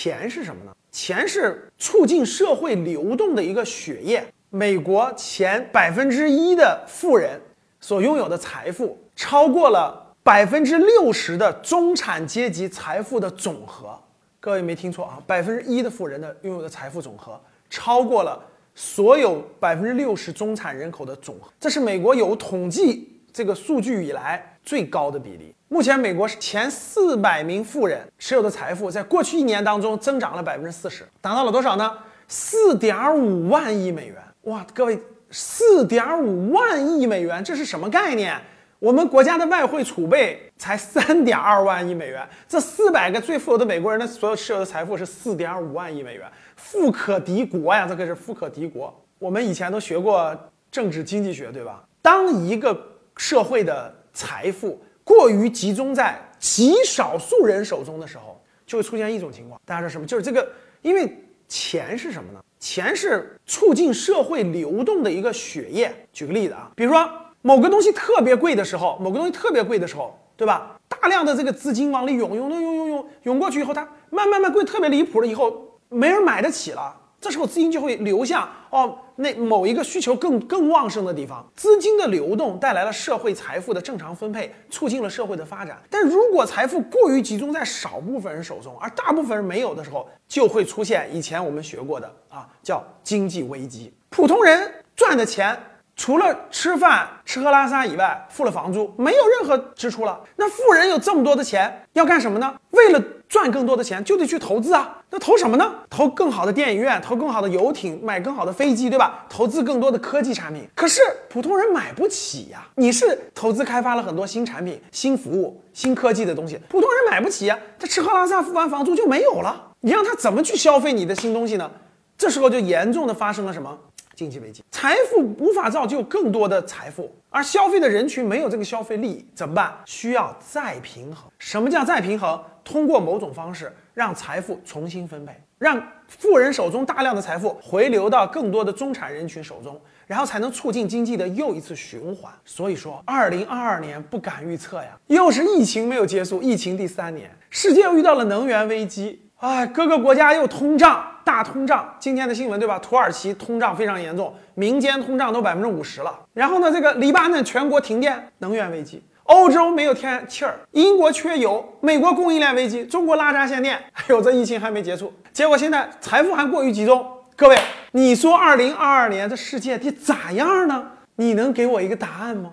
钱是什么呢？钱是促进社会流动的一个血液。美国前百分之一的富人所拥有的财富，超过了百分之六十的中产阶级财富的总和。各位没听错啊，百分之一的富人的拥有的财富总和，超过了所有百分之六十中产人口的总和。这是美国有统计这个数据以来最高的比例。目前，美国前四百名富人持有的财富，在过去一年当中增长了百分之四十，达到了多少呢？四点五万亿美元！哇，各位，四点五万亿美元，这是什么概念？我们国家的外汇储备才三点二万亿美元，这四百个最富有的美国人的所有持有的财富是四点五万亿美元，富可敌国呀！这可是富可敌国。我们以前都学过政治经济学，对吧？当一个社会的财富，过于集中在极少数人手中的时候，就会出现一种情况，大家说什么？就是这个，因为钱是什么呢？钱是促进社会流动的一个血液。举个例子啊，比如说某个东西特别贵的时候，某个东西特别贵的时候，对吧？大量的这个资金往里，涌涌涌涌涌涌过去以后，它慢慢慢贵，特别离谱了以后，没人买得起了。这时候资金就会流向哦，那某一个需求更更旺盛的地方。资金的流动带来了社会财富的正常分配，促进了社会的发展。但如果财富过于集中在少部分人手中，而大部分人没有的时候，就会出现以前我们学过的啊，叫经济危机。普通人赚的钱，除了吃饭、吃喝拉撒以外，付了房租，没有任何支出了。那富人有这么多的钱，要干什么呢？为了赚更多的钱，就得去投资啊。那投什么呢？投更好的电影院，投更好的游艇，买更好的飞机，对吧？投资更多的科技产品。可是普通人买不起呀。你是投资开发了很多新产品、新服务、新科技的东西，普通人买不起呀。他吃喝拉撒付完房租就没有了，你让他怎么去消费你的新东西呢？这时候就严重的发生了什么？经济危机，财富无法造就更多的财富，而消费的人群没有这个消费力，怎么办？需要再平衡。什么叫再平衡？通过某种方式让财富重新分配，让富人手中大量的财富回流到更多的中产人群手中，然后才能促进经济的又一次循环。所以说，二零二二年不敢预测呀，又是疫情没有结束，疫情第三年，世界又遇到了能源危机。哎，各个国家又通胀，大通胀。今天的新闻对吧？土耳其通胀非常严重，民间通胀都百分之五十了。然后呢，这个黎巴嫩全国停电，能源危机。欧洲没有天然气儿，英国缺油，美国供应链危机，中国拉闸限电。哎呦，这疫情还没结束，结果现在财富还过于集中。各位，你说二零二二年这世界得咋样呢？你能给我一个答案吗？